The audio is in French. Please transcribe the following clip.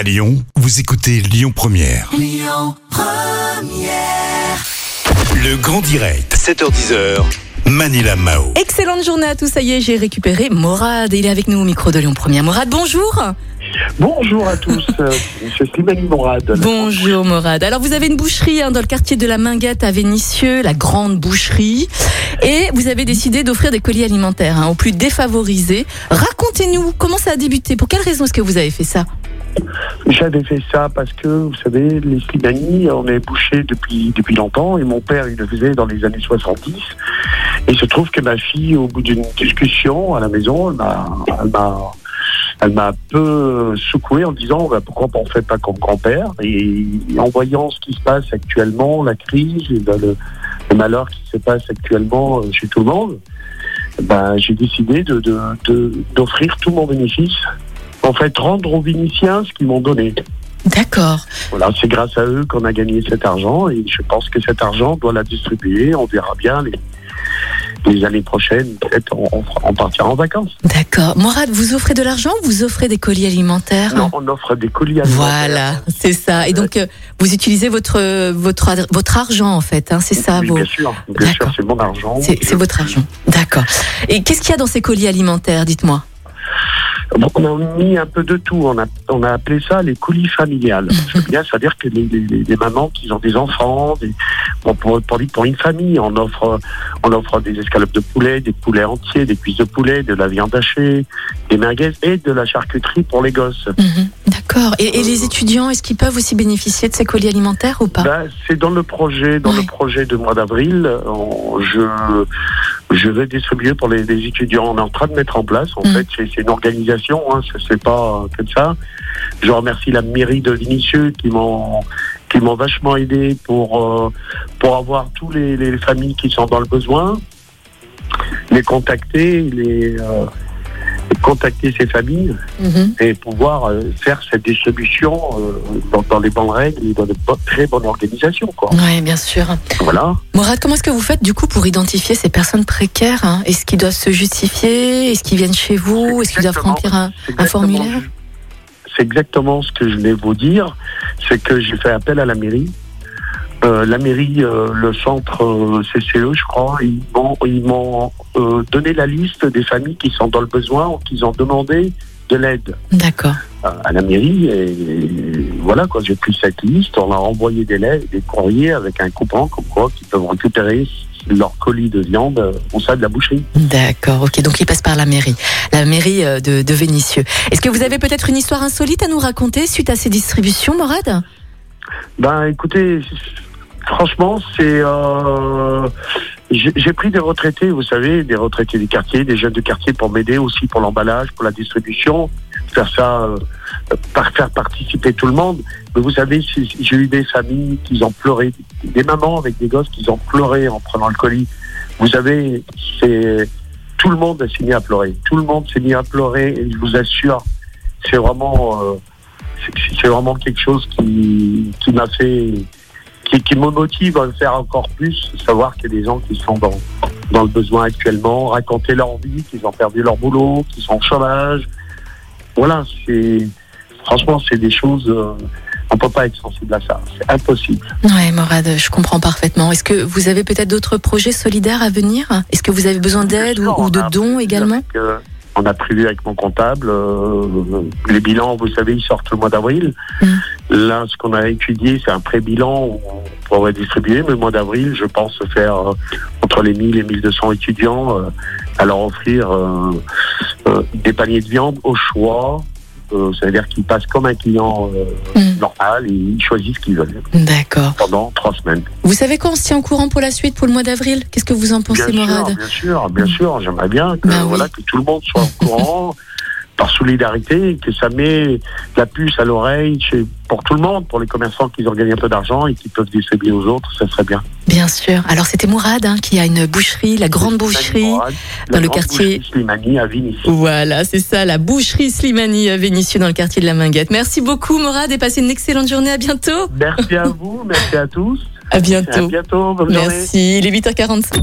À Lyon, vous écoutez Lyon Première. Le grand direct, 7h10h. Manila Mao. Excellente journée à tous, ça y est, j'ai récupéré Morad. Il est avec nous au micro de Lyon Première. Morad, bonjour. Bonjour à tous, Monsieur Slimani Morad. Bonjour Morad. Alors vous avez une boucherie hein, dans le quartier de la Minguette à Vénissieux, la grande boucherie, et vous avez décidé d'offrir des colis alimentaires hein, aux plus défavorisés. Racontez-nous comment ça a débuté? Pour quelle raison est-ce que vous avez fait ça? J'avais fait ça parce que, vous savez, les Slimani, on est bouché depuis, depuis longtemps, et mon père, il le faisait dans les années 70. Et il se trouve que ma fille, au bout d'une discussion à la maison, elle m'a, elle m'a, un peu secoué en disant bah, pourquoi on ne fait pas comme grand-père? Et en voyant ce qui se passe actuellement, la crise ben, le, malheur qui se passe actuellement euh, chez tout le monde, ben, j'ai décidé de, de, d'offrir tout mon bénéfice. En fait, rendre aux Vénitiens ce qu'ils m'ont donné. D'accord. Voilà, c'est grâce à eux qu'on a gagné cet argent et je pense que cet argent doit la distribuer. On verra bien les, les années prochaines. Peut-être on, partira en vacances. D'accord. Morad, vous offrez de l'argent ou vous offrez des colis alimentaires Non, on offre des colis alimentaires. Voilà, c'est ça. Et donc, euh, vous utilisez votre votre votre argent en fait, hein, c'est ça Oui, vos. bien sûr, bien sûr, c'est mon argent. C'est c'est votre argent. D'accord. Et qu'est-ce qu'il y a dans ces colis alimentaires Dites-moi? On a mis un peu de tout. On a, on a appelé ça les colis familiales. Bien, c'est-à-dire que les, les, les- les mamans qui ont des enfants, des, bon, pour, pour, pour une famille, on offre, on offre des escalopes de poulet, des poulets entiers, des cuisses de poulet, de la viande hachée, des merguez et de la charcuterie pour les gosses. Mhm. D'accord. Et, et les étudiants, est-ce qu'ils peuvent aussi bénéficier de ces colis alimentaires ou pas? Ben, c'est dans le projet, dans Ouais. le projet de mois d'avril. Je, je vais distribuer pour les, les étudiants. On est en train de mettre en place. En Mm. fait, c'est une organisation. Hein, c'est- c'est pas comme ça. Je remercie la mairie de Vinicieux qui m'ont qui m'ont vachement aidé pour euh, pour avoir tous les, les familles qui sont dans le besoin, les contacter, les euh, contacter ces familles Mhm. et pouvoir euh, faire cette distribution euh, dans, dans les bonnes règles et dans de très bonnes organisations. Quoi. Oui, bien sûr. Voilà. Morad, comment est-ce que vous faites du coup pour identifier ces personnes précaires hein? Est-ce qu'ils doivent se justifier? Est-ce qu'ils viennent chez vous? Est-ce qu'ils doivent remplir un, un formulaire? C'est exactement ce que je vais vous dire. C'est que j'ai fait appel à la mairie. Euh, la mairie, euh, le centre euh, CCE, je crois, ils m'ont, ils m'ont euh, donné la liste des familles qui sont dans le besoin ou qui ont demandé de l'aide D'accord. à la mairie. Et, et voilà, quoi, j'ai pris cette liste, on a envoyé des, lettres, des courriers avec un coupon comme quoi qu'ils peuvent récupérer leur colis de viande au sein de la boucherie. D'accord, ok, donc il passe par la mairie, la mairie de, de Vénissieux. Est-ce que vous avez peut-être une histoire insolite à nous raconter suite à ces distributions, Morad? Ben, écoutez, franchement, c'est. euh, j'ai pris des retraités, vous savez, des retraités du quartier, des jeunes de quartier pour m'aider aussi pour l'emballage, pour la distribution, faire ça, euh, faire participer tout le monde. Mais vous savez, j'ai eu des familles qui ont pleuré, des mamans avec des gosses qui ont pleuré en prenant le colis. Vous savez, c'est tout le monde s'est mis à pleurer. Tout le monde s'est mis à pleurer et je vous assure, c'est vraiment, euh, c'est vraiment quelque chose qui, qui m'a fait, qui, qui me motive à le faire encore plus, savoir qu'il y a des gens qui sont dans, dans le besoin actuellement, raconter leur vie, qu'ils ont perdu leur boulot, qu'ils sont au chômage. Voilà, c'est franchement, c'est des choses. euh, on peut pas être sensible à ça. C'est impossible. Ouais, Morad, je comprends parfaitement. Est-ce que vous avez peut-être d'autres projets solidaires à venir? Est-ce que vous avez besoin d'aide ou, ou de dons également avec, euh, On a prévu avec mon comptable, euh, les bilans, vous savez, ils sortent le mois d'avril. Mm. Là, ce qu'on a étudié, c'est un pré-bilan où on pourrait distribuer, mais le mois d'avril, je pense faire euh, entre les 1000 et 1200 étudiants, euh, à leur offrir euh, euh, des paniers de viande au choix. Euh, ça veut dire qu'ils passent comme un client euh, Mm. normal et ils choisissent ce qu'ils veulent D'accord. pendant trois semaines. Vous savez quand on se tient au courant pour la suite, pour le mois d'avril? Qu'est-ce que vous en pensez, bien Morad? sûr, bien sûr, bien sûr. J'aimerais bien que, Bah oui. voilà, que tout le monde soit au courant, par solidarité, que ça met la puce à l'oreille chez- pour tout le monde, pour les commerçants qui ont gagné un peu d'argent et qui peuvent distribuer aux autres, ça serait bien. Bien sûr. Alors c'était Mourad hein, qui a une boucherie, la grande boucherie. Dans la le quartier- Slimani à Vigny. Voilà, c'est ça, la boucherie Slimani à Vénissieux dans le quartier de la Minguette. Merci beaucoup Morad et passez une excellente journée. À bientôt. Merci à vous, merci à tous. À À bientôt. bientôt, bonne journée. Merci. Il est 8h45.